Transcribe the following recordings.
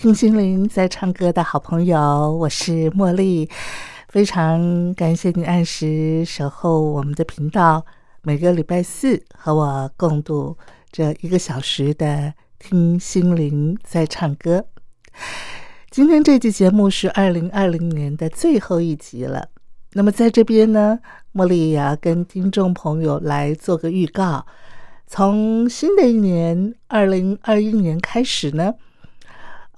听心灵在唱歌的好朋友，我是茉莉。非常感谢你按时守候我们的频道，每个礼拜四和我共度这一个小时的听心灵在唱歌。今天这期节目是二零二零年的最后一集了。那么在这边呢，茉莉也要跟听众朋友来做个预告：从新的一年二零二一年开始呢。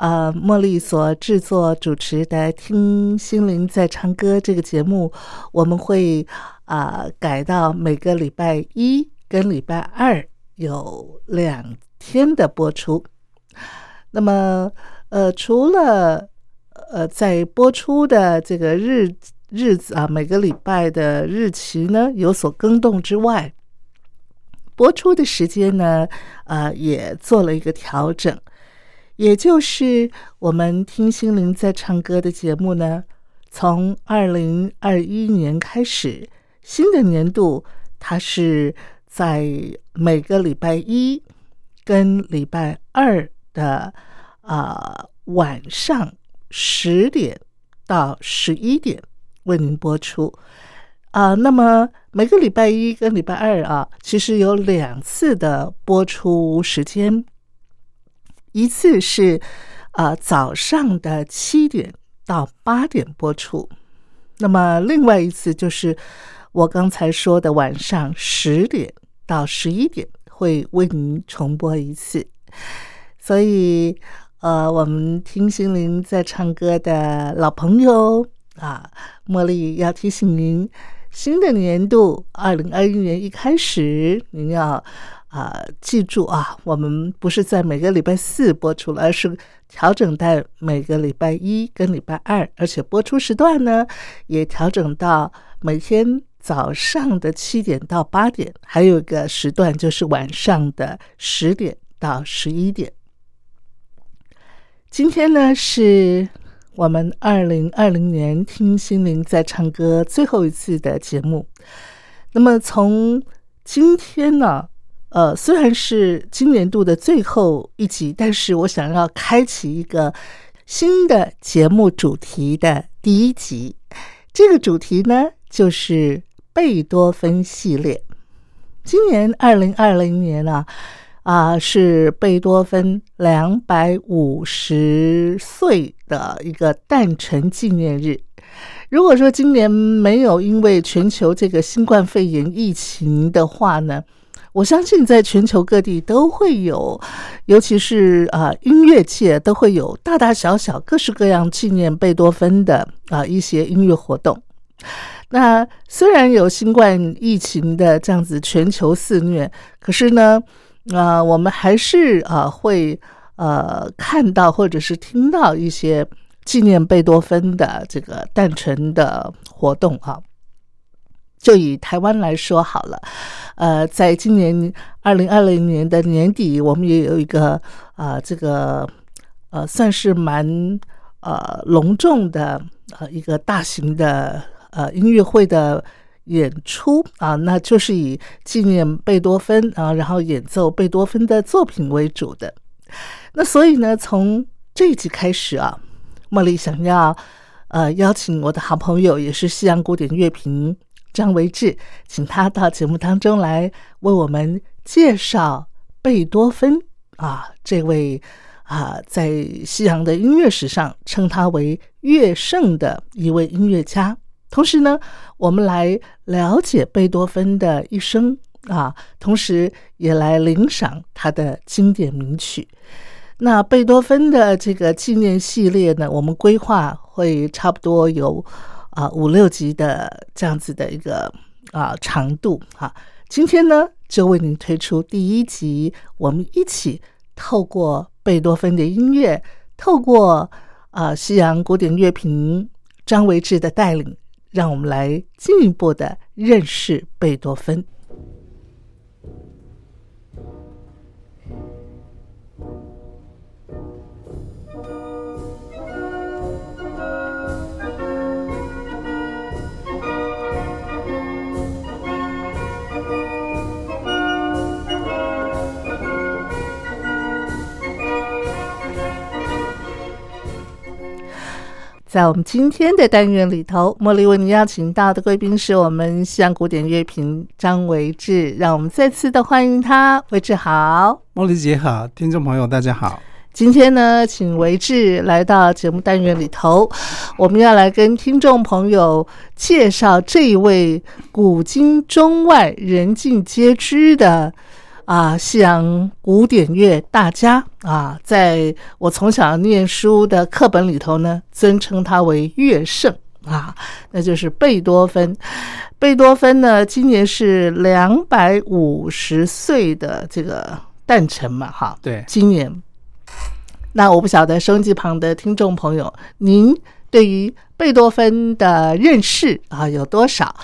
呃，茉莉所制作主持的《听心灵在唱歌》这个节目，我们会啊改到每个礼拜一跟礼拜二有两天的播出。那么，呃，除了呃在播出的这个日日子啊，每个礼拜的日期呢有所更动之外，播出的时间呢，呃，也做了一个调整。也就是我们听心灵在唱歌的节目呢，从二零二一年开始，新的年度，它是在每个礼拜一跟礼拜二的啊晚上十点到十一点为您播出啊。那么每个礼拜一跟礼拜二啊，其实有两次的播出时间。一次是，呃，早上的七点到八点播出，那么另外一次就是我刚才说的晚上十点到十一点会为您重播一次。所以，呃，我们听心灵在唱歌的老朋友啊，茉莉要提醒您，新的年度二零二一年一开始，您要。啊，记住啊，我们不是在每个礼拜四播出了，而是调整在每个礼拜一跟礼拜二，而且播出时段呢也调整到每天早上的七点到八点，还有一个时段就是晚上的十点到十一点。今天呢是我们二零二零年听心灵在唱歌最后一次的节目，那么从今天呢。呃，虽然是今年度的最后一集，但是我想要开启一个新的节目主题的第一集。这个主题呢，就是贝多芬系列。今年二零二零年啊，啊是贝多芬两百五十岁的一个诞辰纪念日。如果说今年没有因为全球这个新冠肺炎疫情的话呢？我相信，在全球各地都会有，尤其是啊音乐界都会有大大小小、各式各样纪念贝多芬的啊一些音乐活动。那虽然有新冠疫情的这样子全球肆虐，可是呢，啊我们还是啊会呃看到或者是听到一些纪念贝多芬的这个诞辰的活动啊。就以台湾来说好了，呃，在今年二零二零年的年底，我们也有一个啊，这个呃，算是蛮呃隆重的呃一个大型的呃音乐会的演出啊，那就是以纪念贝多芬啊，然后演奏贝多芬的作品为主的。那所以呢，从这一集开始啊，茉莉想要呃邀请我的好朋友，也是西洋古典乐评。张维志，请他到节目当中来为我们介绍贝多芬啊，这位啊，在西洋的音乐史上称他为乐圣的一位音乐家。同时呢，我们来了解贝多芬的一生啊，同时也来领赏他的经典名曲。那贝多芬的这个纪念系列呢，我们规划会差不多有啊五六集的这样子的一个啊长度哈。今天呢，就为您推出第一集，我们一起透过贝多芬的音乐，透过啊西洋古典乐评张维志的带领。让我们来进一步的认识贝多芬。在我们今天的单元里头，茉莉为您邀请到的贵宾是我们西洋古典乐评张维志，让我们再次的欢迎他。维志好，茉莉姐好，听众朋友大家好。今天呢，请维志来到节目单元里头，我们要来跟听众朋友介绍这一位古今中外人尽皆知的。啊，西洋古典乐大家啊，在我从小念书的课本里头呢，尊称他为乐圣啊，那就是贝多芬。贝多芬呢，今年是两百五十岁的这个诞辰嘛，哈，对，今年。那我不晓得收音机旁的听众朋友，您对于贝多芬的认识啊有多少？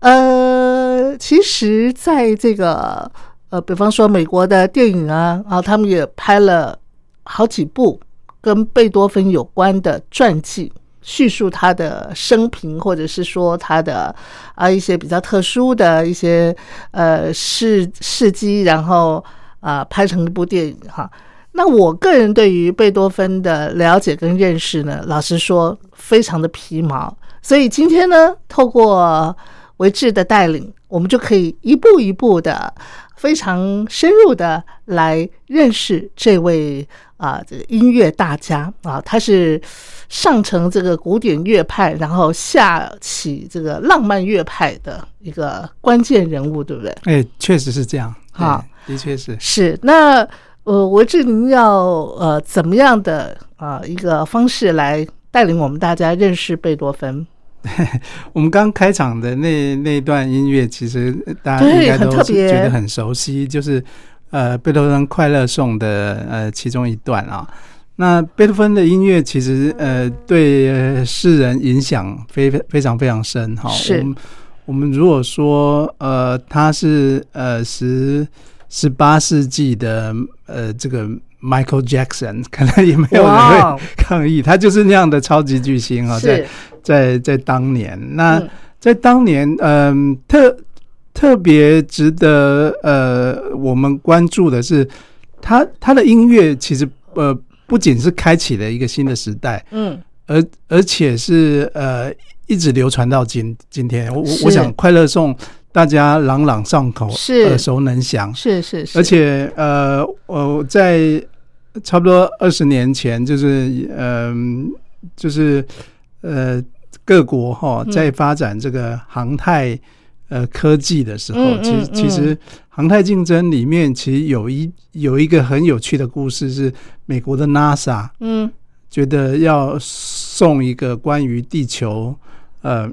呃，其实在这个。呃，比方说美国的电影啊，啊，他们也拍了好几部跟贝多芬有关的传记，叙述他的生平，或者是说他的啊一些比较特殊的一些呃事事迹，然后啊拍成一部电影哈。那我个人对于贝多芬的了解跟认识呢，老实说非常的皮毛，所以今天呢，透过维志的带领，我们就可以一步一步的。非常深入的来认识这位啊，这个音乐大家啊，他是上承这个古典乐派，然后下起这个浪漫乐派的一个关键人物，对不对？哎，确实是这样，哈，的确是是。那呃，我这您要呃怎么样的啊一个方式来带领我们大家认识贝多芬？我们刚开场的那那段音乐，其实大家应该都觉得很熟悉，就是呃贝多芬《快乐颂》的呃其中一段啊。那贝多芬的音乐其实呃对世人影响非非常非常深哈。是。我们如果说呃他是呃十十八世纪的呃这个 Michael Jackson，可能也没有人会抗议，他就是那样的超级巨星啊，在。在在当年，那在当年，嗯，特特别值得呃我们关注的是，他他的音乐其实呃不仅是开启了一个新的时代，嗯，而而且是呃一直流传到今今天。我我想《快乐颂》大家朗朗上口，是。耳熟能详，是是是，而且呃我在差不多二十年前，就是嗯就是。呃，各国哈在发展这个航太呃科技的时候，其实其实航太竞争里面，其实有一有一个很有趣的故事，是美国的 NASA，嗯，觉得要送一个关于地球呃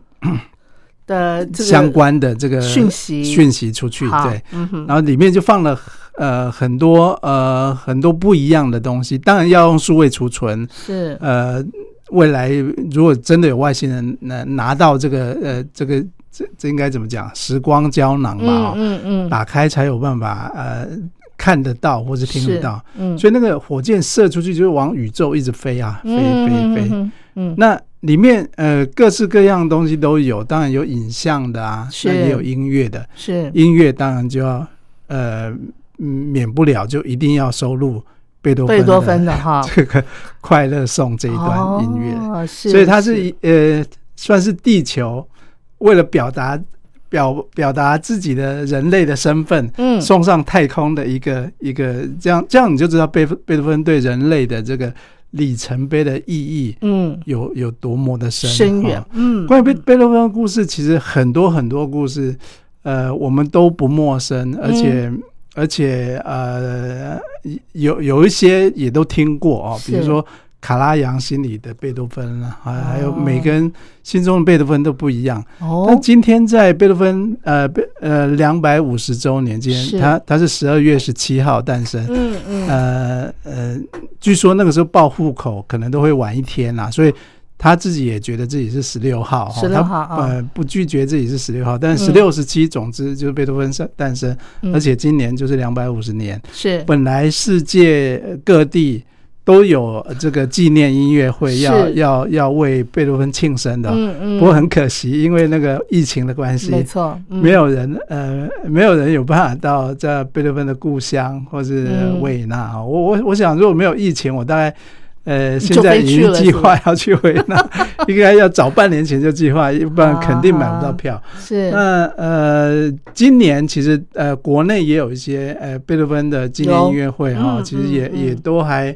的相关的这个讯息。讯息出去，对，然后里面就放了呃很多呃很多不一样的东西，当然要用数位储存，是。呃。未来如果真的有外星人拿拿到这个呃这个这这应该怎么讲？时光胶囊嘛，嗯嗯，打开才有办法呃看得到或者听得到，嗯，所以那个火箭射出去就是往宇宙一直飞啊，飞飞飞，嗯，那里面呃各式各样的东西都有，当然有影像的啊，是。也有音乐的，是。音乐当然就要呃免不了就一定要收录。贝多贝多芬的哈，这个快乐颂这一段音乐，哦、是所以它是呃算是地球为了表达表表达自己的人类的身份，嗯。送上太空的一个一个这样这样你就知道贝贝多芬对人类的这个里程碑的意义嗯，有有多么的深深远，嗯，关于贝贝多芬的故事，其实很多很多故事，呃，我们都不陌生，而且、嗯而且呃，有有一些也都听过哦，比如说卡拉扬心里的贝多芬啊，还还有哦每个人心中的贝多芬都不一样。哦。那，今天在贝多芬呃贝呃两百五十周年今天，他他是十二月十七号诞生，嗯嗯，呃呃，据说那个时候报户口可能都会晚一天啦，所以他自己也觉得自己是十六号，哈16号呃不拒绝自己是十六号，但嗯。十六、十七，总之就是贝多芬生诞生，嗯。而且今年就是两百五十年，是。本来世界各地。都有这个纪念音乐会要是。要要为贝多芬庆生的，嗯嗯，不过很可惜，因为那个疫情的关系，没错，嗯。没有人呃，没有人有办法到在贝多芬的故乡或是嗯。维也纳。我我我想，如果没有疫情，我大概呃现在已经计划要去维也纳，应该要早半年前就计划，不然肯定买不到票。是。那呃，今年其实呃，国内也有一些呃贝多芬的纪念音乐会哈、嗯其实也、也都还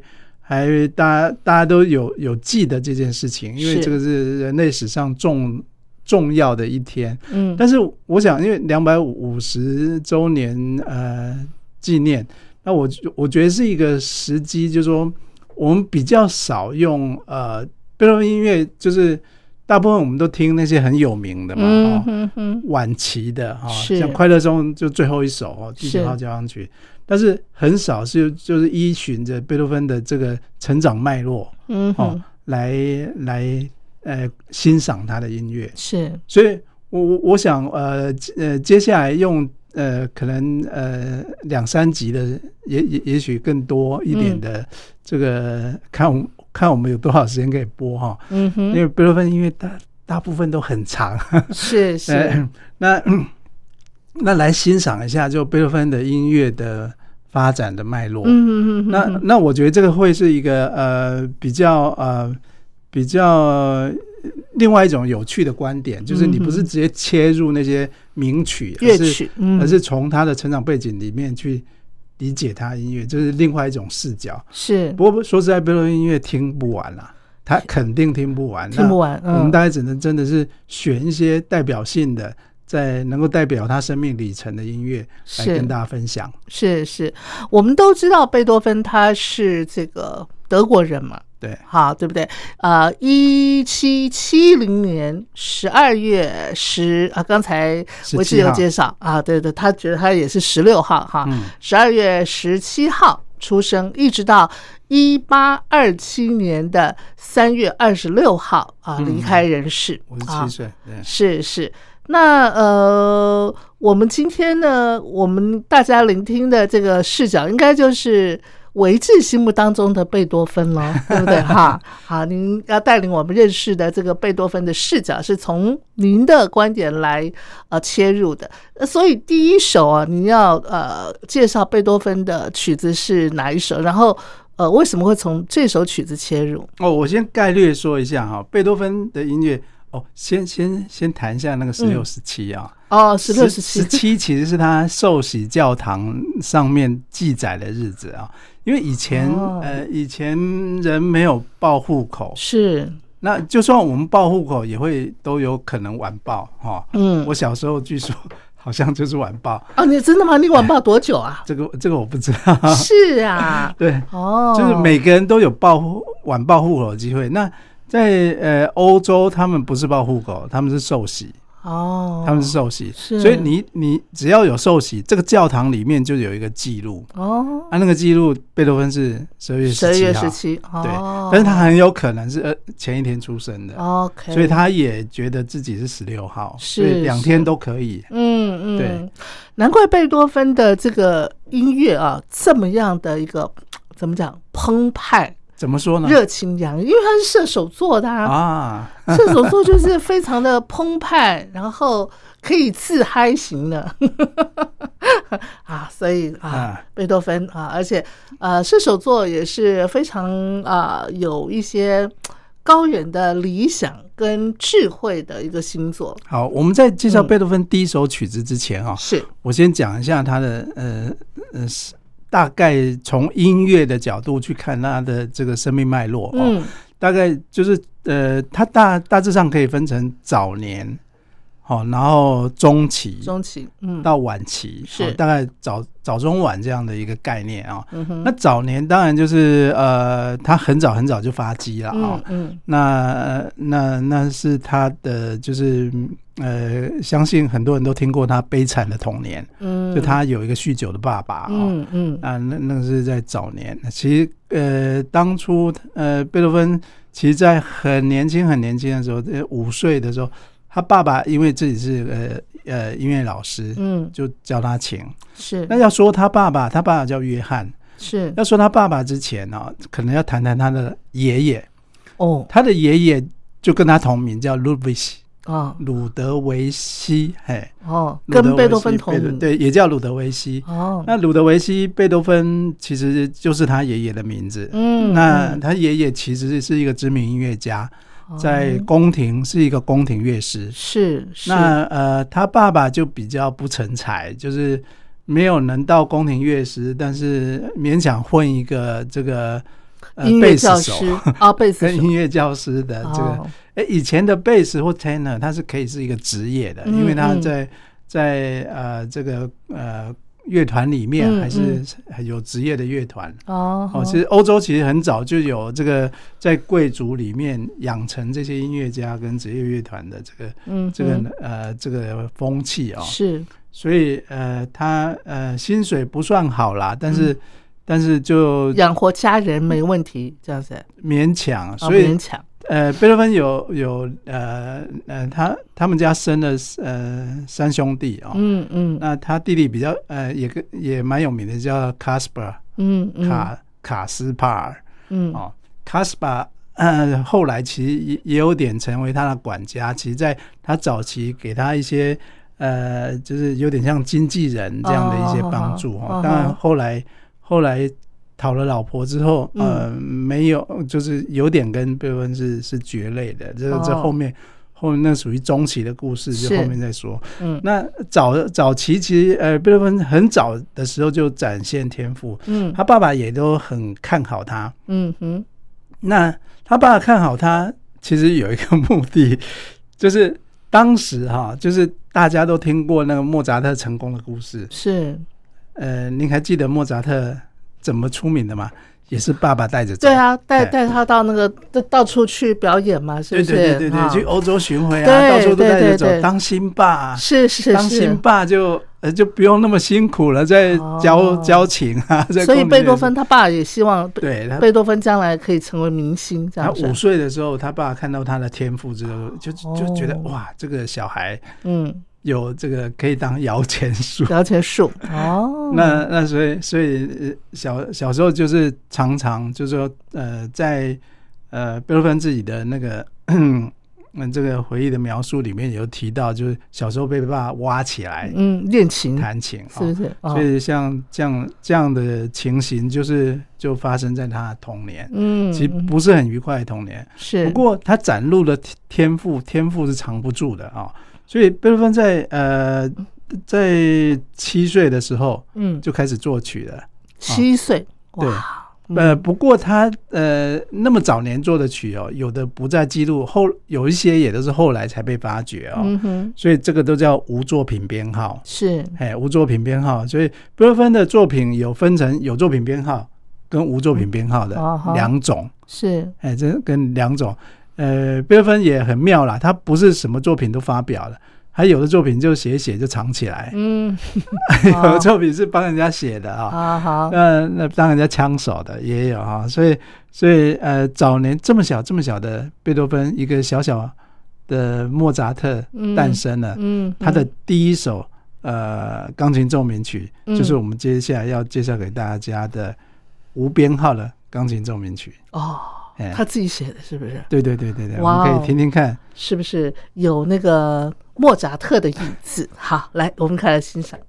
还大家大家都有有记得这件事情，因为这个是人类史上重重要的一天。嗯，但是我想，因为两百五十周年呃纪念，那我我觉得是一个时机，就是说我们比较少用呃贝多芬音乐，就是大部分我们都听那些很有名的嘛，嗯哦，哼哼，晚期的哈、是。像《快乐颂》就最后一首哦，第九号交响曲，但是很少是就是依循着贝多芬的这个成长脉络哦嗯哦，来来呃欣赏他的音乐。是。所以我我我想呃呃接下来用呃可能呃两三集的也也也许更多一点嗯。的这个、看我看我们有多少时间可以播哈，嗯哼，因为贝多芬音乐大大部分都很长，是是，呃 那、嗯那来欣赏一下就贝多芬的音乐的发展的脉络。那那我觉得这个会是一个呃比较呃比较呃另外一种有趣的观点，就是你不是直接切入那些名曲，乐曲，嗯，而是从他的成长背景里面去理解他音乐，这是另外一种视角。是不过说实在，贝多芬音乐听不完啦，他肯定听不完，听不完，那我们嗯，大概只能真的是选一些代表性的。在能够代表他生命里程的音乐来跟大家分享，是是，我们都知道贝多芬他是这个德国人嘛，对，好，对不对？呃，一七七零年十二月十啊，刚才维志17号有介绍。啊，对对，他觉得他也是十六号哈，嗯。十二月十七号出生，一直到一八二七年的三月二十六号啊嗯。离开人世。五十啊七，岁，对，是是。那呃，我们今天呢，我们大家聆听的这个视角，应该就是维治心目当中的贝多芬喽，对不对？哈，好，您要带领我们认识的这个贝多芬的视角，是从您的观点来呃切入的。所以第一首啊，您要呃介绍贝多芬的曲子是哪一首？然后呃，为什么会从这首曲子切入？哦，我先概略说一下哈，贝多芬的音乐哦，先先先谈一下那个十六、十七啊，哦，十六、十七十七，其实是他受洗教堂上面记载的日子啊，因为以前、哦呃以前人没有报户口，是，那就算我们报户口也会都有可能晚报哈。嗯，我小时候据说好像就是晚报，哦，你真的吗？你晚报多久啊？这个这个我不知道。是啊，对，哦，就是每个人都有报晚报户口的机会。那在呃欧洲，他们不是报户口，他们是受洗，哦，他们是受洗，所以你你只要有受洗，这个教堂里面就有一个记录。哦，啊，那个记录贝多芬是十二月十七号，十七，对，哦，但是他很有可能是呃前一天出生的，OK，所以他也觉得自己是十六号，是所以两天都可以。嗯嗯，对，难怪贝多芬的这个音乐啊，这么样的一个怎么讲澎湃、怎么说呢？热情洋溢，因为他是射手座的啊，啊，射手座就是非常的澎湃，然后可以自嗨型的。啊，所以啊啊，贝多芬啊，而且呃，射手座也是非常啊、有一些高远的理想跟智慧的一个星座。好，我们在介绍贝多芬第一首曲子之前啊，是。我先讲一下他的呃呃，大概从音乐的角度去看他的这个生命脉络哦，嗯大概就是呃，他大大致上可以分成早年。好，然后中期、中期，嗯，到晚期是。哦大概早早中晚这样的一个概念啊、嗯，那早年当然就是呃，他很早很早就发迹了啊、嗯嗯。那呃那那是他的就是呃，相信很多人都听过他悲惨的童年，嗯，就他有一个酗酒的爸爸啊、嗯嗯。啊，那那个是在早年。其实呃，当初呃，贝多芬其实在很年轻很年轻的时候，呃五岁的时候，他爸爸因为自己是呃呃音乐老师，嗯就教他琴。是那要说他爸爸，他爸爸叫约翰。是要说他爸爸之前呢、可能要谈谈他的爷爷。哦他的爷爷就跟他同名，叫 Ludwig 啊鲁德维希，嘿，哦，跟贝多芬同名，对，也叫鲁德维希。哦，那鲁德维希，贝多芬其实就是他爷爷的名字。嗯，那嗯他爷爷其实是一个知名音乐家，哦在宫廷是一个宫廷乐师。是是。那呃，他爸爸就比较不成才，就是没有能到宫廷乐师，但是勉强混一个这个呃音乐贝斯师啊，贝斯 跟音乐教师的这个。哦。哎，以前的贝斯或 tenor，它是可以是一个职业的，嗯因为他嗯。在在呃这个呃乐团里面嗯还是有职业的乐团。哦哦，其实欧洲其实很早就有这个在贵族里面养成这些音乐家跟职业乐团的这个嗯这个嗯。呃这个风气哦，是。所以呃他呃薪水不算好啦，但嗯。是但是就养活家人没问题，这样子，勉强，啊所以勉强呃，贝多芬有有呃呃，他他们家生了呃三兄弟哦，嗯嗯。那他弟弟比较呃也跟也蛮有名的，叫 Caspar 嗯嗯。卡卡斯帕尔嗯。哦，Caspar 呃后来其实也也有点成为他的管家，其实在他早期给他一些呃就是有点像经纪人这样的一些帮助哦。当然后来后来。讨了老婆之后，嗯呃，没有，就是有点跟贝多芬是是绝类的。这这哦后面后面那属于中期的故事，就后面再说。嗯那早早期其实呃，贝多芬很早的时候就展现天赋，嗯他爸爸也都很看好他。嗯哼那他爸爸看好他，其实有一个目的，就是当时哈，就是大家都听过那个莫扎特成功的故事。是，呃，您还记得莫扎特怎么出名的嘛？也是爸爸带着走。对啊，带哎带他到那个到到处去表演嘛，是对不是？对对对对，啊去欧洲巡回啊，到处都带着走，当新爸，是是当新，爸就呃就不用那么辛苦了，在交交情啊，在所以贝多芬他爸也希望贝对贝多芬将来可以成为明星，这他五。岁的时候，他爸看到他的天赋之后，就就觉得哦哇，这个小孩嗯，有这个可以当摇钱树。摇钱树 哦，那那所以所以呃小小时候就是常常就是说呃在呃贝多芬自己的那个嗯这个回忆的描述里面有提到，就是小时候被爸爸挖起来嗯练琴。弹琴是不哦，是？哦。所以像这样这样的情形，就是就发生在他的童年，嗯，其实不是很愉快的童年。是。不过他展露的天赋，天赋是藏不住的啊、所以贝多芬在呃在七岁的时候嗯。就开始作曲了。七岁对，呃，嗯不过他呃那么早年做的曲哦，有的不在记录，后有一些也都是后来才被发掘哦。所以这个都叫无作品编号，是。哎，无作品编号。所以贝多芬的作品有分成有作品编号跟无作品编号的两种。是。哎，这跟两种，呃，贝多芬也很妙啦，他不是什么作品都发表了，还有的作品就写写就藏起来，嗯 有的作品是帮人家写的啊，好好那那当人家枪手的也有哈、所以所以呃，早年这么小这么小的贝多芬，一个小小的莫扎特嗯诞生了，嗯他的第一首呃钢琴奏鸣曲，嗯就是我们接下来要介绍给大家的无编号的钢琴奏鸣曲。哦哎，他自己写的是不是？对对对对对，我们可以听听看。是不是有那个莫扎特的影子？好，来，我们开始欣赏。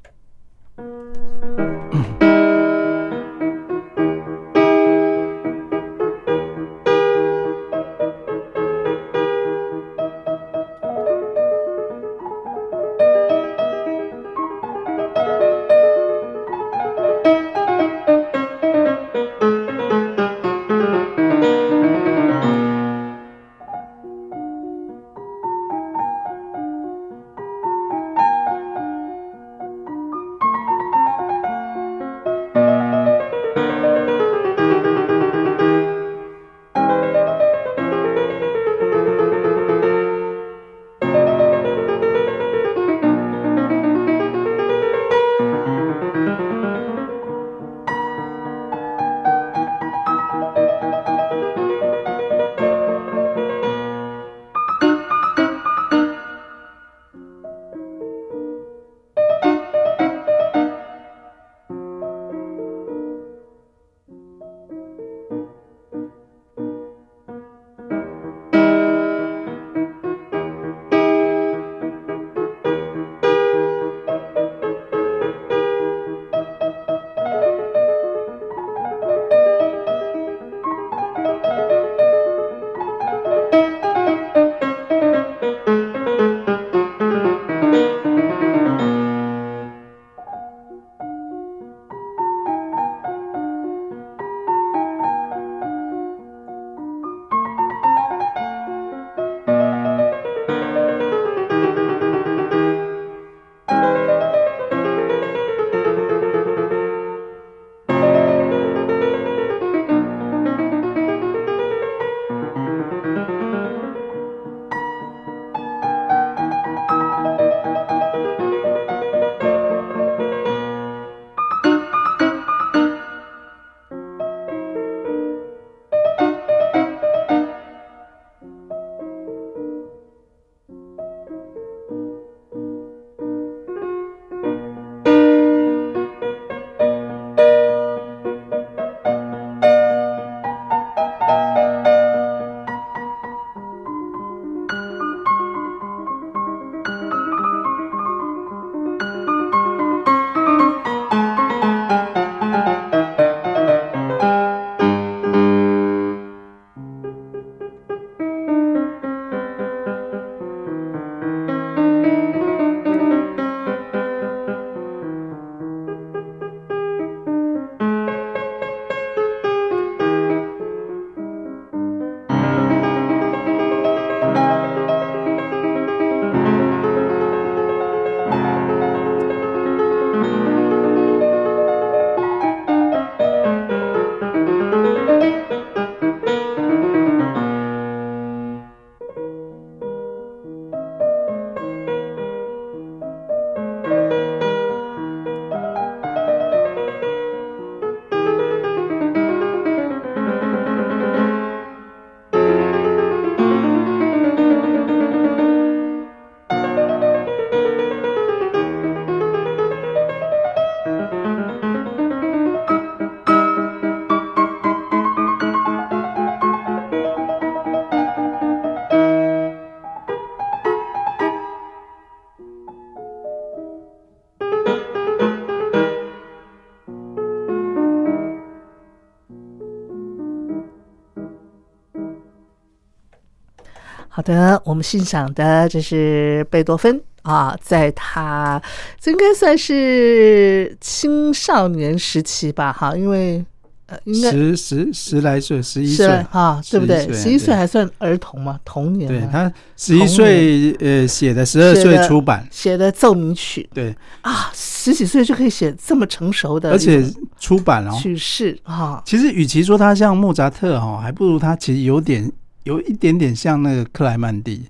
好的，我们欣赏的这是贝多芬啊，在他这应该算是青少年时期吧，哈，因为呃，应该十十十来岁，十一岁，哈，对不对？十一岁还算儿童嘛，童年对他十一岁呃写的，十二岁出版，写的奏鸣曲。对，啊，十几岁就可以写这么成熟的而且出版哦。曲式啊，其实与其说他像莫扎特哈，还不如他其实有点有一点点像那个克莱曼蒂，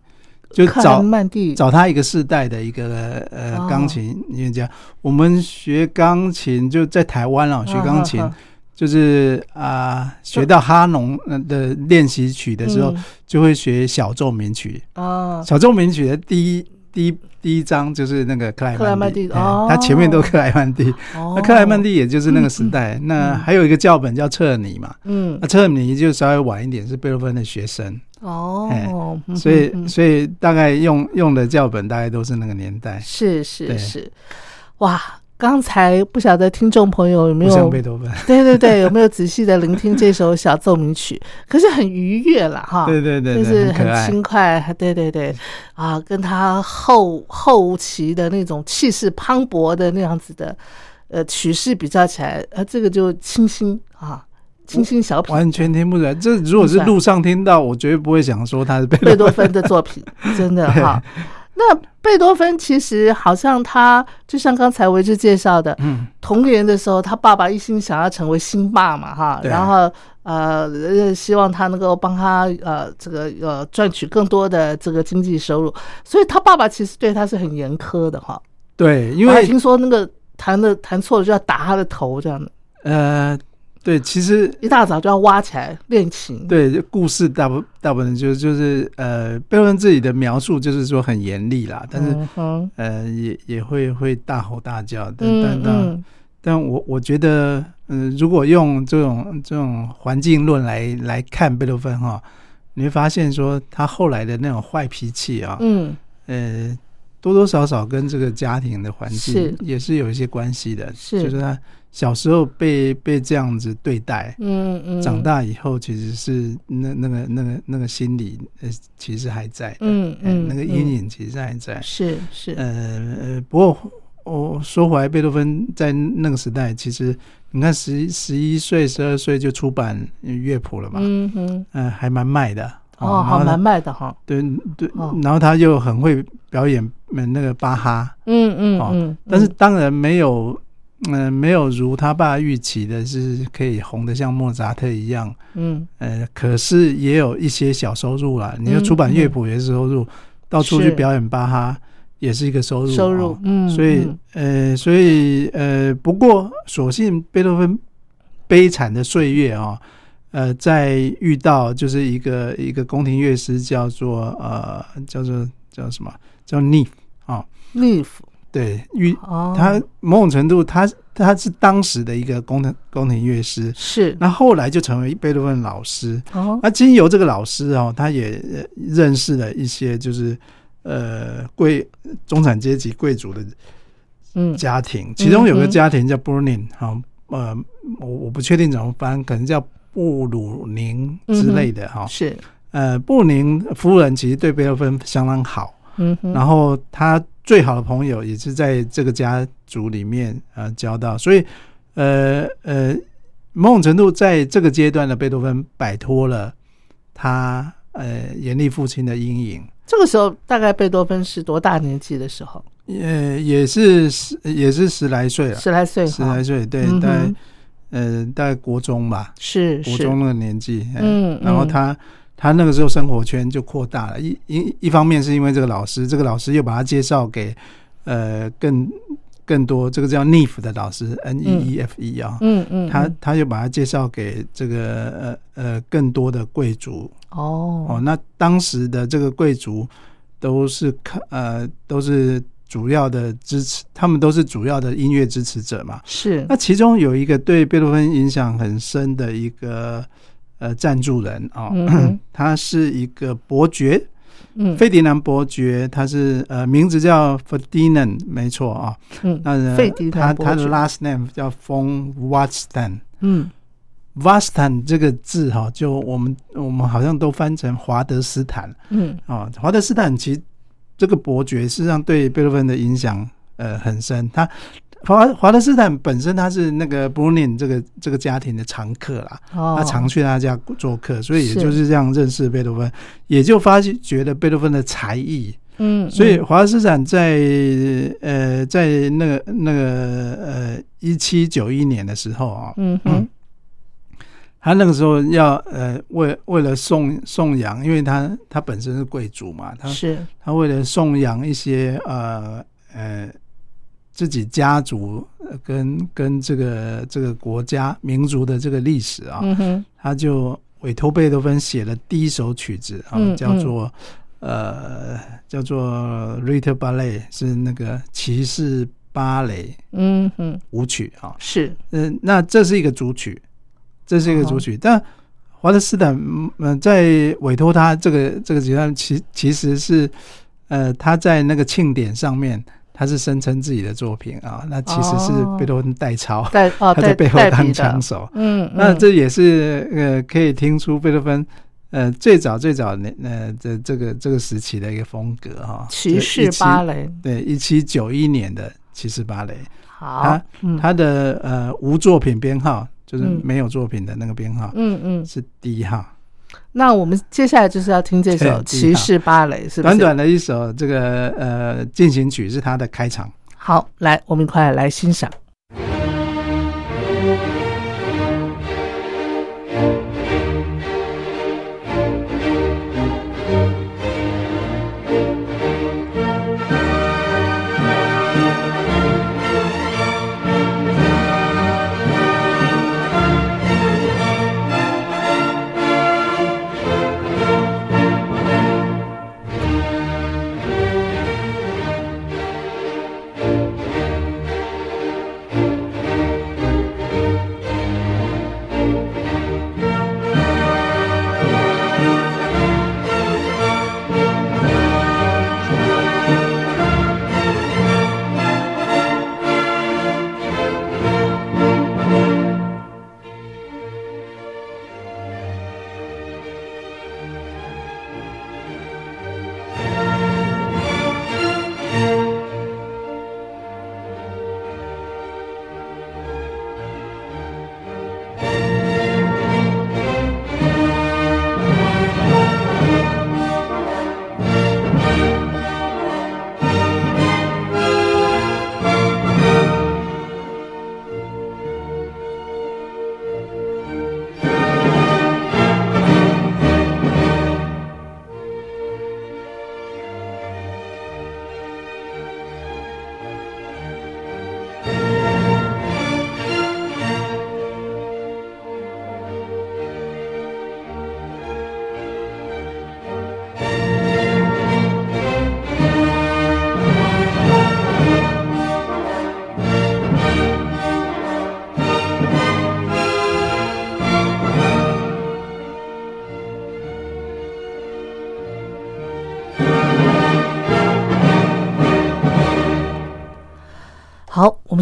就找曼蒂。找他一个世代的一个呃哦。钢琴音乐家。我们学钢琴就在台湾啊，学钢琴就是啊、学到哈农呃的练习曲的时候，嗯。就会学小奏鸣曲。哦，小奏鸣曲的第一第一第一章就是那个克莱克莱曼蒂，哦。他前面都克莱曼蒂。哦。那克莱曼蒂也就是那个时代。那嗯还有一个教本叫彻尔尼嘛，嗯。那彻尔尼就稍微晚一点，是贝多芬的学生，哦，嗯所以所以大概用用的教本大概都是那个年代，是是是，哇！刚才不晓得听众朋友有没有贝多芬。对对对，有没有仔细的聆听这首小奏鸣曲？可是很愉悦了哈，对对对对，就是很。轻快，对对对，啊，跟他后后期的那种气势磅礴的那样子的呃曲式比较起来，呃，这个就清新啊，清新小品，完全听不出来。这如果是路上听到，我绝对不会想说他是贝贝多芬的作品，真的哈。那贝多芬其实好像他，就像刚才为之介绍的，嗯，童年的时候，他爸爸一心想要成为星爸嘛，哈，然后呃，呃希望他能够帮他呃这个呃赚取更多的这个经济收入，所以他爸爸其实对他是很严苛的哈，对，因为听说那个弹的弹错了就要打他的头这样的，呃，对，其实一大早就要挖起来练琴，对故事大部大部分就就是呃，贝多芬自己的描述就是说很严厉啦，但是、嗯，呃也也会会大吼大叫，但、嗯但但嗯。但我我觉得，嗯、如果用这种这种环境论来来看贝多芬哈，你会发现说他后来的那种坏脾气啊，嗯，呃，多多少少跟这个家庭的环境也是有一些关系的，是。就是他小时候被被这样子对待，嗯嗯，长大以后其实是那那个那个那个心理呃其实还在的，嗯嗯呃那个阴影其实还在。是是，呃呃，不过我说回来，贝多芬在那个时代，其实你看十十一岁、十二岁就出版乐谱了嘛，嗯哼，呃，还蛮卖的。哦，然后他好蛮卖的哈，对对哦，然后他又很会表演呃那个巴哈，嗯嗯哦嗯，但是当然没有，嗯、没有如他爸预期的是可以红的像莫扎特一样，嗯。呃，可是也有一些小收入啦。你说嗯出版乐谱也是收入，到处去表演巴哈也是一个收入，收入哦，嗯，所以嗯。呃，所以呃，不过所幸贝多芬悲惨的岁月啊、呃，在遇到就是一个一个宫廷乐师叫做呃叫做叫什么？叫 Neef 啊、leaf 对，遇哦，他某种程度他他是当时的一个宫廷宫廷乐师，是。那后来就成为贝多芬老师。哦，那经由这个老师哦，他也呃认识了一些就是呃贵中产阶级贵族的嗯。家庭，其中有个家庭叫 Brunin 哈、呃，我我不确定怎么翻，可能叫布鲁宁之类的哈、是，呃，布鲁宁夫人其实对贝多芬相当好，嗯哼，然后他最好的朋友也是在这个家族里面呃交到，所以呃呃，某种程度在这个阶段的贝多芬摆脱了他呃严厉父亲的阴影。这个时候大概贝多芬是多大年纪的时候？呃，也是十也是十来岁了，十来岁十来，岁，对，大概呃大概国中吧，是是，国中那个年纪，嗯。然后他他那个时候生活圈就扩大了，一一一方面是因为这个老师，这个老师又把他介绍给呃更更多这个叫 Neef 的老师，N E E F E 啊，嗯嗯，他嗯。他又把他介绍给这个呃呃更多的贵族。哦，哦，那当时的这个贵族都是看呃都是主要的支持，他们都是主要的音乐支持者嘛。是。那其中有一个对贝多芬影响很深的一个呃赞助人啊、嗯 他是一个伯爵，嗯费迪南伯爵，他是呃名字叫 Ferdinand，没错啊。嗯那呃费迪南他他的 last name 叫 von Watstan。嗯 Vastan 这个字哈，就我们我们好像都翻成华德斯坦嗯啊。华德斯坦其实这个伯爵实际上对贝多芬的影响呃很深。他华华德斯坦本身他是那个 Brunin 这个这个家庭的常客啦，哦，他常去他家做客，所以也就是这样认识贝多芬，也就发觉了贝多芬的才艺。嗯，所以嗯。华德斯坦在呃在那个那个呃一七九一年的时候啊，嗯哼。他那个时候要呃为为了颂颂扬，因为他他本身是贵族嘛，他是。他为了颂扬一些呃呃自己家族呃跟跟这个这个国家民族的这个历史啊，他就委托贝多芬写了第一首曲子啊，嗯叫做呃叫做 Ritter Ballet，是那个骑士芭蕾嗯哼舞曲啊。是嗯、那这是一个主曲，这是一个主哦曲，但华德斯坦嗯、呃在委托他这个这个阶段，其其实是呃他在那个庆典上面。他是声称自己的作品啊，那其实是哦贝多芬代抄，他在背后当枪手。嗯，嗯。那这也是呃，可以听出贝多芬呃最早最早那呃这这个这个时期的一个风格哈。骑士芭蕾，对，一七九一年的骑士芭蕾，好他，的呃无作品编号就是嗯。没有作品的那个编号嗯嗯，是第一号，那我们接下来就是要听这首《骑士芭蕾》，是不是？短短的一首这个呃进行曲是他的开场。好，来，我们一块来欣赏。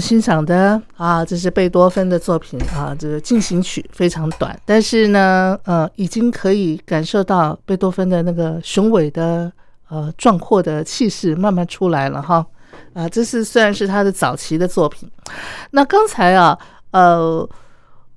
欣赏的啊，这是贝多芬的作品啊，这个进行曲非常短，但是呢，呃，已经可以感受到贝多芬的那个雄伟的呃壮阔的气势慢慢出来了哈。啊，这是虽然是他的早期的作品，那刚才啊，呃，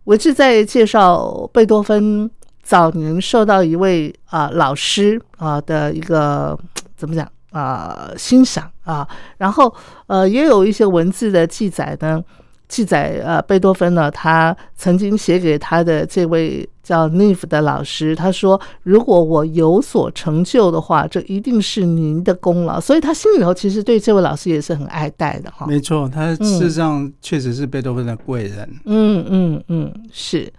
我志在介绍贝多芬早年受到一位啊老师啊的一个怎么讲啊欣赏啊，然后呃也有一些文字的记载呢，记载呃贝多芬呢他曾经写给他的这位叫 Neve 的老师，他说如果我有所成就的话，这一定是您的功劳，所以他心里头其实对这位老师也是很爱戴的哈。没错，他事实上确实是贝多芬的贵人。嗯嗯嗯，是。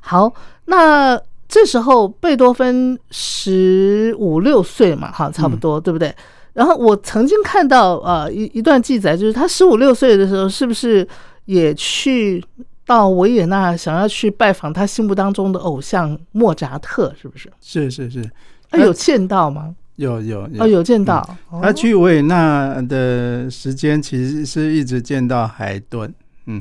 好，那这时候贝多芬十五六岁嘛，哈，差不多，对不对？然后我曾经看到呃一一段记载，就是他十五六岁的时候，是不是也去到维也纳，想要去拜访他心目当中的偶像莫扎特，是不是？是是是，他有见到吗？有有哦，有见到。他去维也纳的时间其实是一直见到海顿，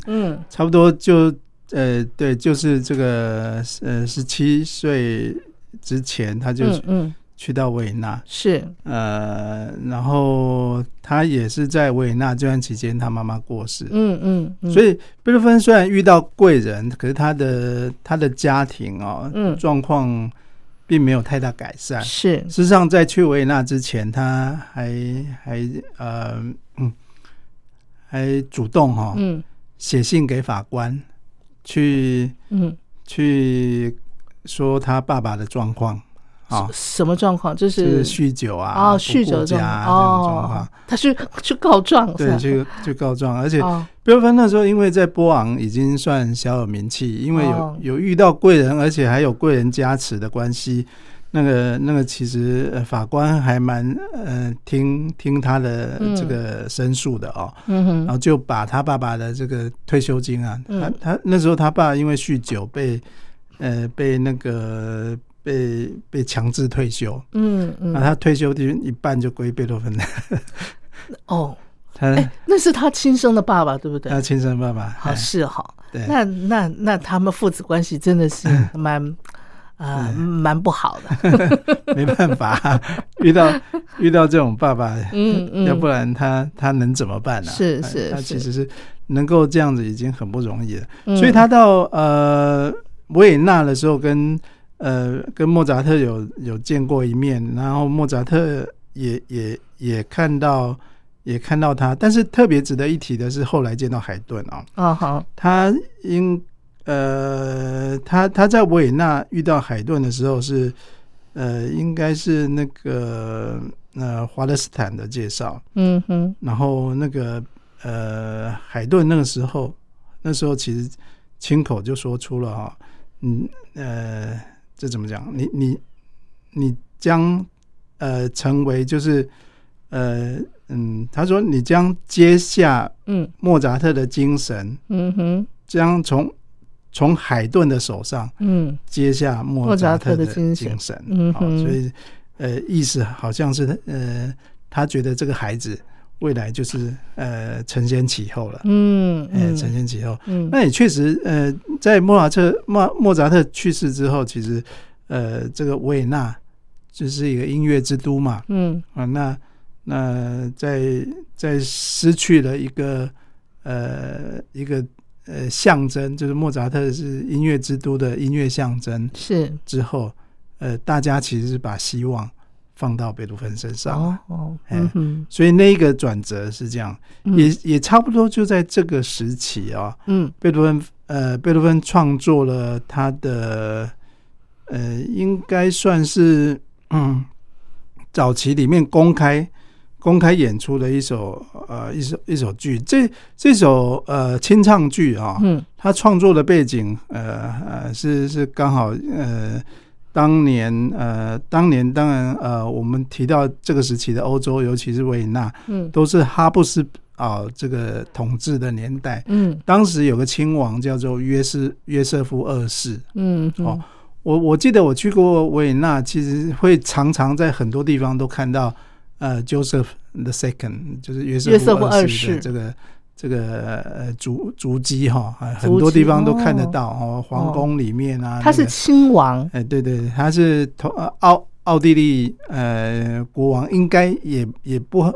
嗯差不多就呃，对，就是这个呃，十七岁之前他就嗯嗯去到维也纳，是。呃，然后他也是在维也纳这段期间，他妈妈过世，嗯嗯嗯，所以贝多芬虽然遇到贵人，可是他的他的家庭哦，嗯状况并没有太大改善。是。事实上，在去维也纳之前，他还还呃嗯，还主动哈、嗯写信给法官，去嗯去说他爸爸的状况啊，什么状况？就就是是酗酒啊，啊，酗酒顾家状啊这种状哦况。，他 去去告状对，吧？就就告状，而且哦贝多芬那时候因为在波昂已经算小有名气，因为有、哦有遇到贵人，而且还有贵人加持的关系。那个那个，其实、呃、法官还蛮呃听听他的嗯这个申诉的哦，嗯哼。然后就把他爸爸的这个退休金啊，嗯。他他那时候他爸因为酗酒被呃被那个被被强制退休，嗯嗯。那他退休金一半就归贝多芬了，哦，他、哎，那是他亲生的爸爸对不对？他亲生爸爸，好哎。是哈，对，那那那他们父子关系真的是 蛮啊蛮不好的，没办法，遇到遇到这种爸爸，嗯嗯，要不然他他能怎么办呢、哎是是是。他其实是能够这样子已经很不容易了。嗯。所以他到呃维也纳的时候跟，呃跟莫扎特有有见过一面，然后莫扎特也也也看到也看到他，但是特别值得一提的是后来见到海顿啊、啊好。他应呃，他他在维也纳遇到海顿的时候是，呃，应该是那个呃华勒斯坦的介绍，嗯哼然后那个呃海顿那个时候，那时候其实亲口就说出了哈，嗯呃，这怎么讲？你你你将呃成为就是呃嗯，他说你将接下嗯莫扎特的精神。嗯哼将从从海顿的手上嗯。接下莫扎特的精神。精神，嗯哼。所以呃，意思好像是呃，他觉得这个孩子未来就是呃承先启后了，嗯呃，嗯。承先启后。嗯。那也确实，呃，在莫扎特莫莫扎特去世之后，其实呃，这个维也纳就是一个音乐之都嘛，嗯。啊，那那在在失去了一个呃一个呃象征，就是莫扎特是音乐之都的音乐象征是。之后，呃，大家其实是把希望放到贝多芬身上，哦哦哎嗯哼。所以那一个转折是这样，嗯。也也差不多就在这个时期啊，嗯。贝多芬呃，贝多芬创作了他的呃，应该算是嗯，早期里面公开公开演出的一首呃一首一首剧。这这首呃清唱剧啊，嗯他创作的背景呃呃是是刚好呃。当年，呃，当年当然，呃，我们提到这个时期的欧洲，尤其是维也纳，嗯都是哈布斯啊、这个统治的年代。嗯当时有个亲王叫做约瑟约瑟夫二世，嗯哦我我记得我去过维也纳，其实会常常在很多地方都看到呃 Joseph the Second，就是约约瑟夫二二世。世的这个这个呃足足迹哈，啊很多地方都看得到哦，皇宫里面啊，他是那个亲王。哎对对，他是同呃奥奥地利呃国王，应该也也不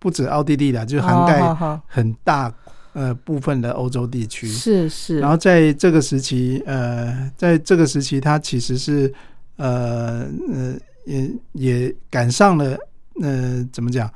不止奥地利啦，就涵盖很大呃部分的欧洲地区。是是，然后在这个时期，呃，在这个时期，他其实是呃呃也也赶上了呃怎么讲？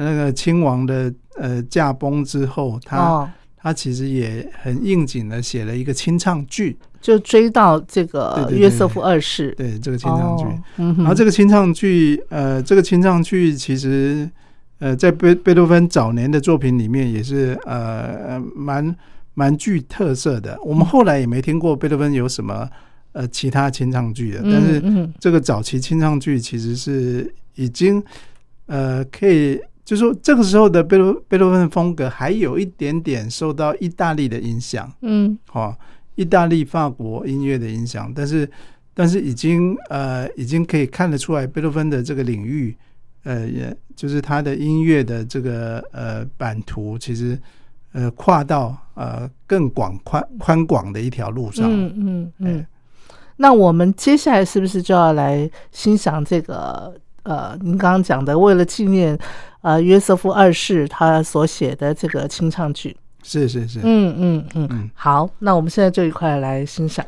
那个亲王的呃驾崩之后，他、哦，他其实也很应景的写了一个清唱剧，就追到这个约瑟夫二世。对这个清唱剧。哦嗯，然后这个清唱剧，呃，这个清唱剧其实，呃，在贝贝多芬早年的作品里面也是呃呃蛮蛮具特色的。我们后来也没听过贝多芬有什么呃其他清唱剧的，但是这个早期清唱剧其实是已经呃可以，就说这个时候的贝多贝多芬的风格还有一点点受到意大利的影响。嗯哦，意大利、法国音乐的影响，但是但是已经呃已经可以看得出来，贝多芬的这个领域，呃，也就是他的音乐的这个呃版图，其实呃跨到呃更广宽宽广的一条路上。嗯嗯嗯。那我们接下来是不是就要来欣赏这个呃，您刚刚讲的为了纪念呃约瑟夫二世他所写的这个清唱剧？是是是。嗯嗯嗯。好，那我们现在就一块来欣赏。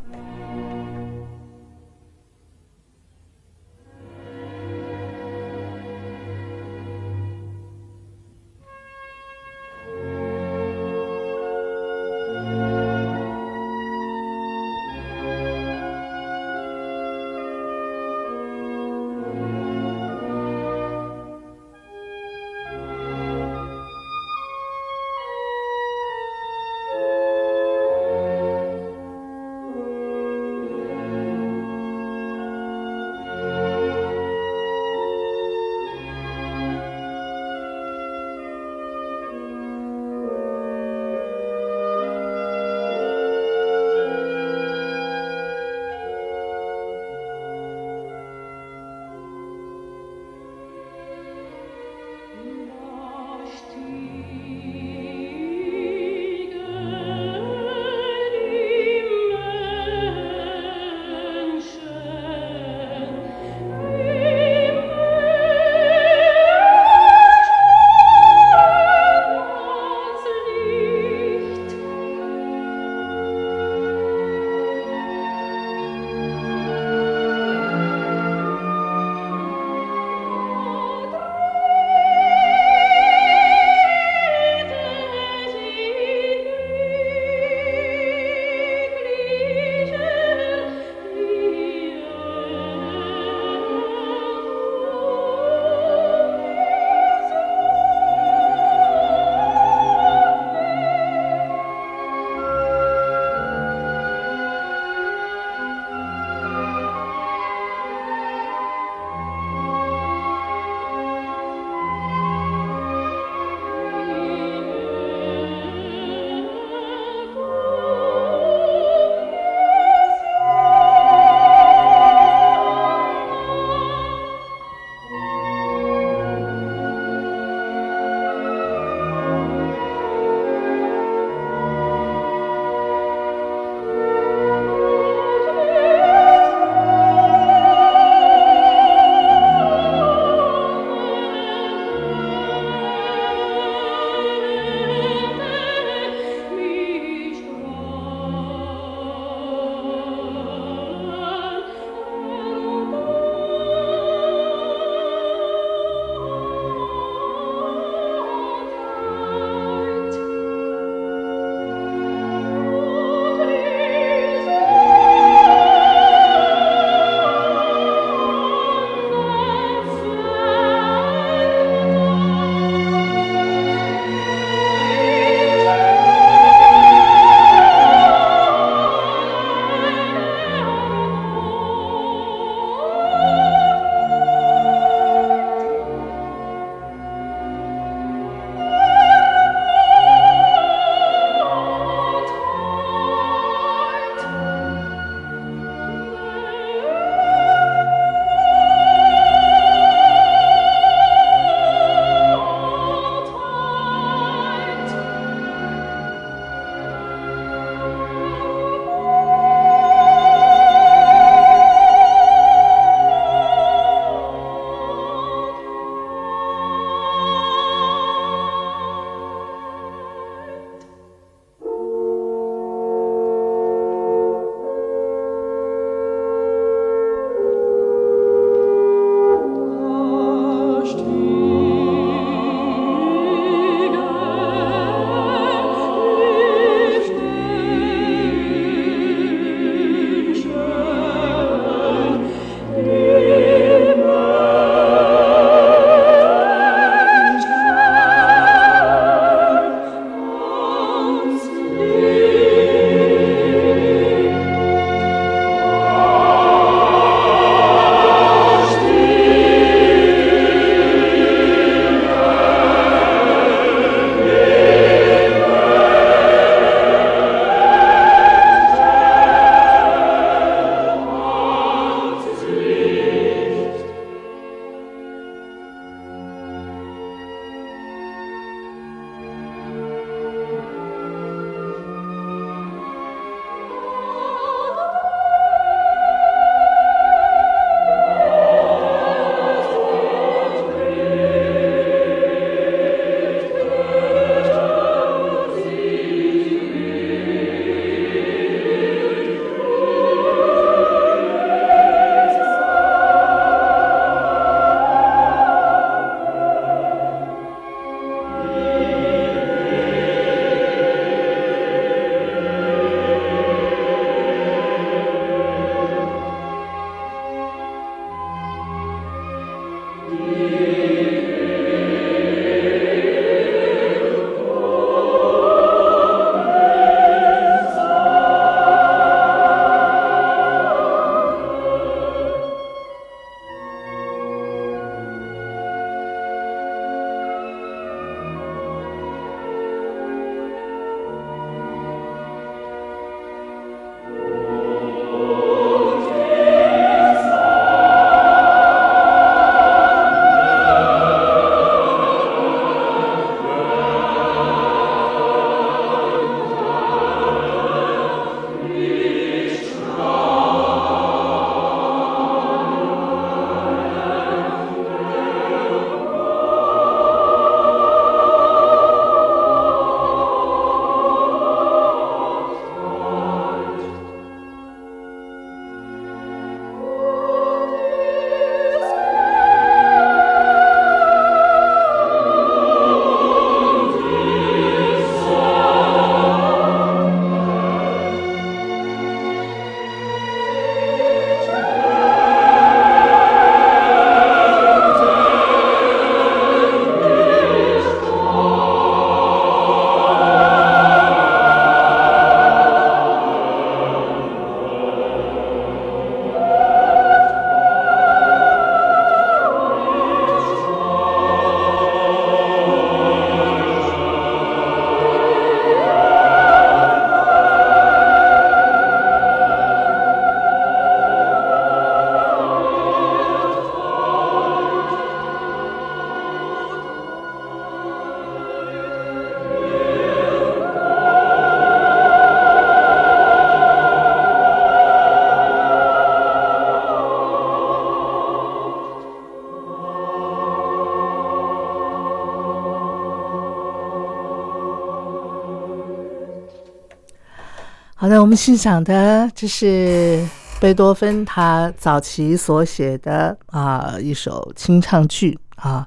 那，我们欣赏的这是贝多芬他早期所写的啊一首清唱剧啊，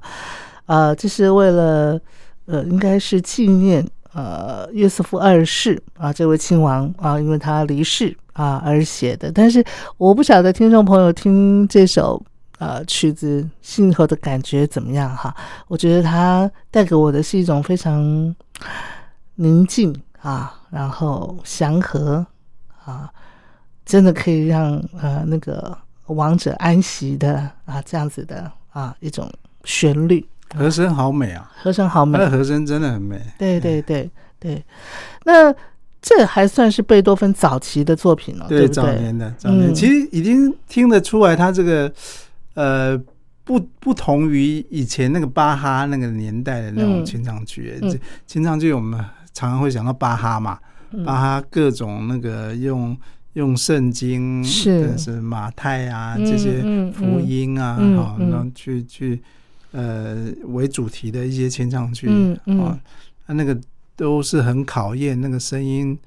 呃，这是为了呃，应该是纪念呃约瑟夫二世啊这位亲王啊，因为他离世啊而写的。但是我不晓得听众朋友听这首呃曲子心头的感觉怎么样哈？我觉得它带给我的是一种非常宁静。啊，然后祥和啊，真的可以让呃那个王者安息的啊，这样子的啊一种旋律，和声好美啊，和声好美，他的和声真的很美。对对对对，那这还算是贝多芬早期的作品了，对早年的早年，其实已经听得出来，他这个呃不不同于以前那个巴哈那个年代的那种清唱剧，嗯。清唱剧我们。常常会想到巴哈嘛，巴哈各种那个用用圣经是。是马太啊这些福音啊，好，然后去去呃为主题的一些清唱剧啊，他那个都是很考验那个声音，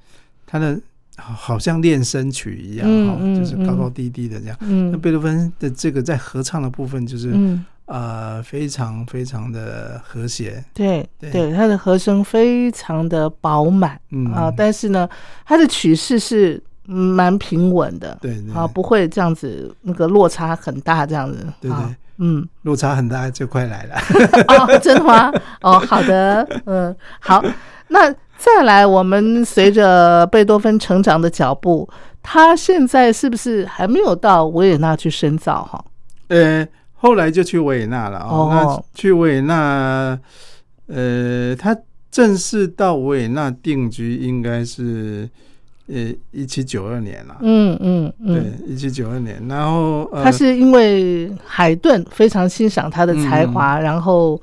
他的好像练声曲一样哈，就是高高低低的这样。那贝多芬的这个在合唱的部分就是。呃，非常非常的和谐，对对，它的和声非常的饱满，嗯。啊，但是呢，它的曲式是蛮平稳的，对啊，不会这样子那个落差很大，这样子，对对，嗯，落差很大就快来了，哦，真的吗？哦，好的，嗯，好，那再来，我们随着贝多芬成长的脚步，他现在是不是还没有到维也纳去深造？哈，呃。后来就去维也纳了哦，那去维也纳，呃，他正式到维也纳定居应该是呃一七九二年了。嗯嗯嗯，对，一七九二年。然后他是因为海顿非常欣赏他的才华，然后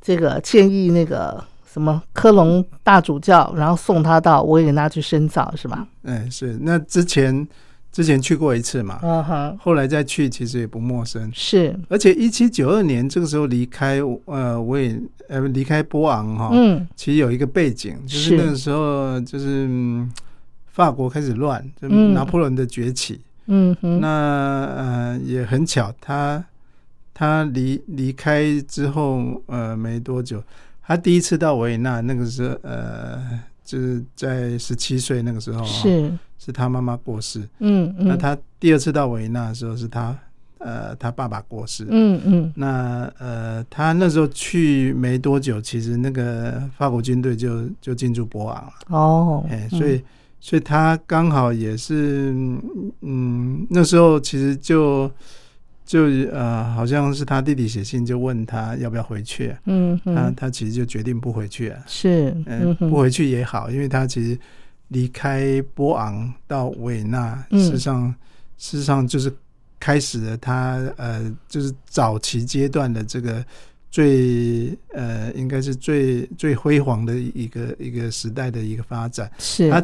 这个建议那个什么科隆大主教，然后送他到维也纳去深造，是吧？哎，是。那之前。之前去过一次嘛，嗯哼，后来再去其实也不陌生，是。而且一七九二年这个时候离开，呃，我也呃离开波昂哈，嗯，其实有一个背景，就是那个时候就是法国开始乱，就拿破仑的崛起，嗯哼，那呃也很巧，他他离离开之后呃没多久，他第一次到维也纳，那个时候呃就是在十七岁那个时候是。是他妈妈过世，嗯嗯，那他第二次到维也纳的时候，是他呃他爸爸过世，嗯嗯。那呃他那时候去没多久，其实那个法国军队就就进驻波昂了，哦，哎、所以所以他刚好也是嗯那时候其实就就呃好像是他弟弟写信就问他要不要回去，他嗯嗯。他其实就决定不回去了。是嗯不回去也好，因为他其实离开波昂到维也纳，嗯事实上事实上就是开始了他呃，就是早期阶段的这个最呃，应该是最最辉煌的一个一个时代的一个发展。是他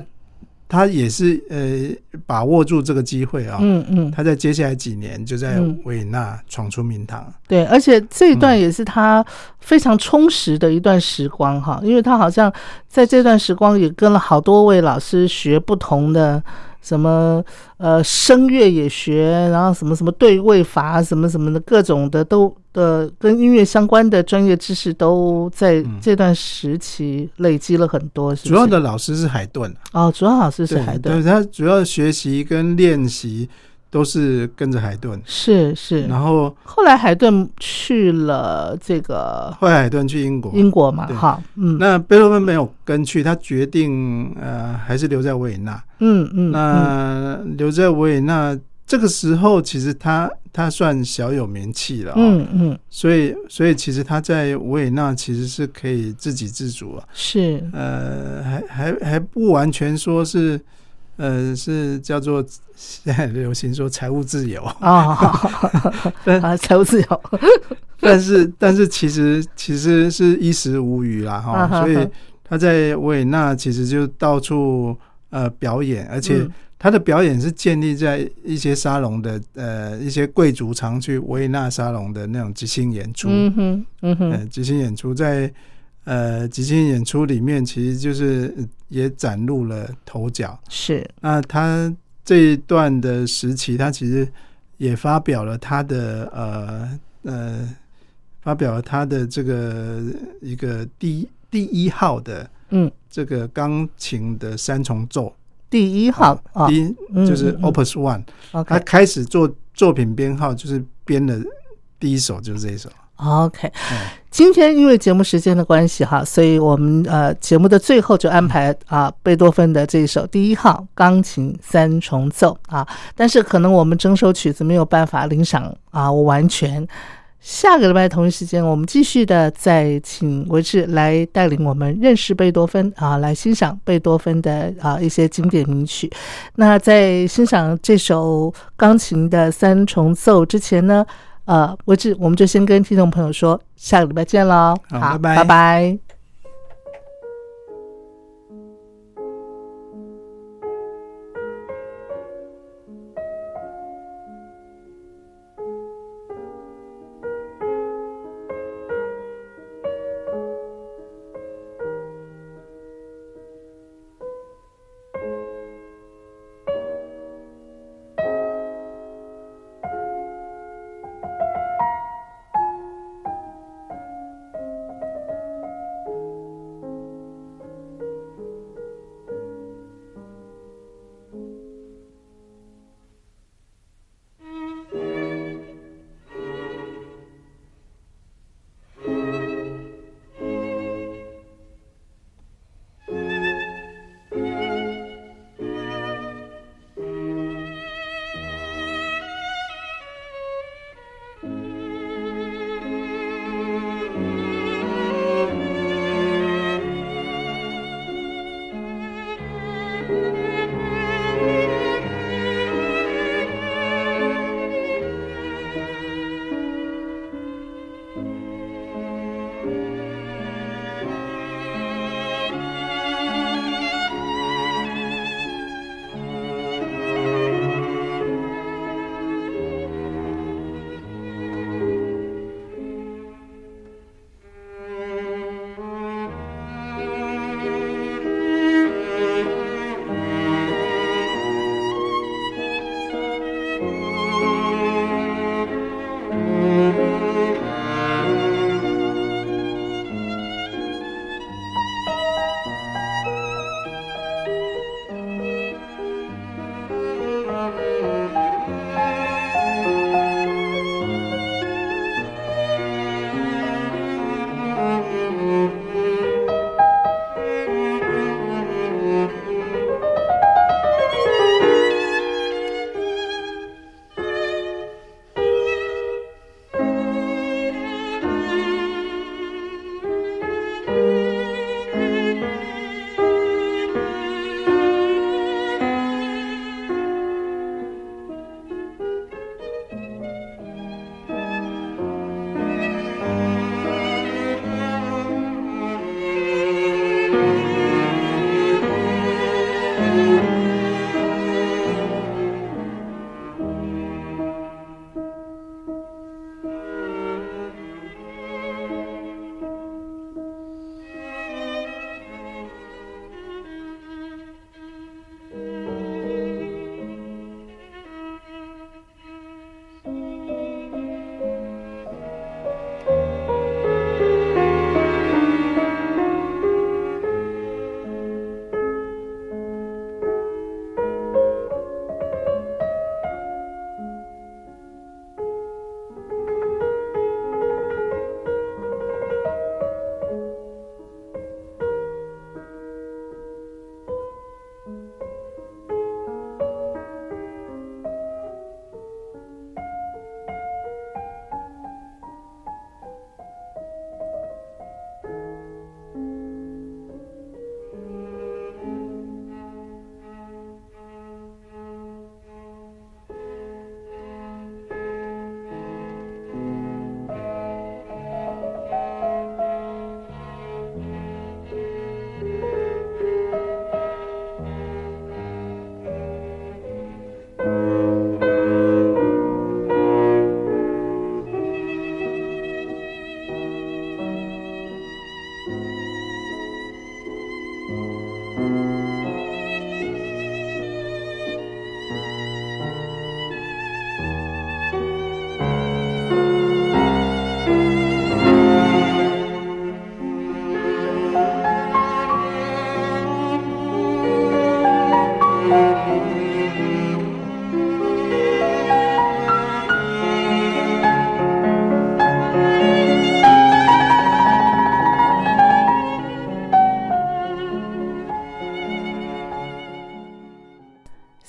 他也是呃，把握住这个机会啊、嗯嗯。他在接下来几年就在嗯。维也纳闯出名堂。对，而且这一嗯。段也是他非常充实的一段时光哈，因为他好像在这段时光也跟了好多位老师学不同的什么呃声乐也学，然后什么什么对位法什么什么的各种的都的跟音乐相关的专业知识都在嗯。这段时期累积了很多，是是？主要的老师是海顿。哦，主要老师是海顿。对，，他主要学习跟练习都是跟着海顿，是是。然后后来海顿去了这个后来海顿去英国，英国嘛，对。哈，嗯。那贝多芬没有跟去，他决定呃还是留在维也纳。嗯嗯，嗯。那留在维也纳这个时候，其实他他算小有名气了、哦，嗯嗯。所以所以其实他在维也纳其实是可以自给自足啊，是。呃，还还还不完全说是。呃，是叫做现在流行说财务自由，啊，但啊，财务自由，但是但是其实其实是衣食无余啦哈，啊所以他在维也纳其实就到处呃表演，而且嗯。他的表演是建立在一些沙龙的呃一些贵族常去维也纳沙龙的那种即兴演出，嗯哼嗯哼，呃即兴演出在呃即兴演出里面其实就是呃也崭露了头角。是。那他这一段的时期，他其实也发表了他的呃呃，发表了他的这个一个第第一号的嗯，这个钢琴的三重奏，第一号啊，第一嗯就是 Opus One，他开始做作品编号就是编的第一首就是这一首，OK，嗯今天因为节目时间的关系哈，所以我们呃节目的最后就安排啊贝多芬的这一首第一号钢琴三重奏啊，但是可能我们整首曲子没有办法领赏啊我完全。下个礼拜同一时间，我们继续的再请维志来带领我们认识贝多芬啊，来欣赏贝多芬的啊一些经典名曲。那在欣赏这首钢琴的三重奏之前呢，呃，我只，我们就先跟听众朋友说，下个礼拜见喽。好拜拜拜拜。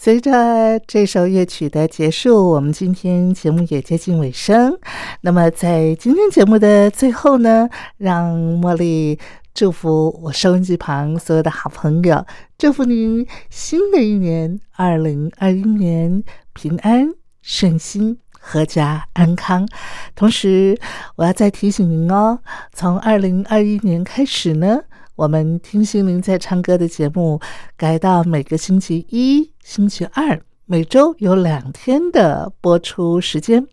随着这首乐曲的结束，我们今天节目也接近尾声。那么，在今天节目的最后呢，让茉莉祝福我收音机旁所有的好朋友，祝福您新的一年二零二一年平安顺心、阖家安康。同时，我要再提醒您哦，从二零二一年开始呢。我们听心灵在唱歌的节目改到每个星期一、星期二，每周有两天的播出时间。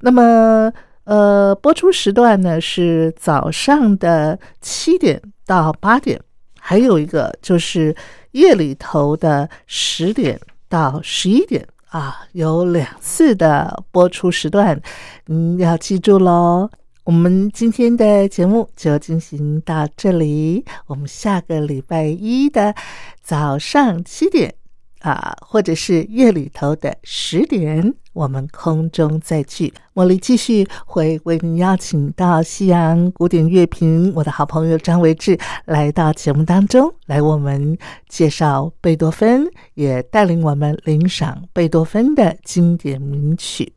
那么，呃，播出时段呢是早上的七点到八点，还有一个就是夜里头的十点到十一点啊，有两次的播出时段，嗯要记住喽。我们今天的节目就进行到这里，我们下个礼拜一的早上七点啊，或者是夜里头的十点，我们空中再聚。茉莉继续会为您邀请到西洋古典乐评我的好朋友张维志来到节目当中，来我们介绍贝多芬，也带领我们领赏贝多芬的经典名曲。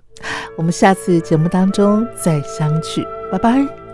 我们下次节目当中再相聚，拜拜。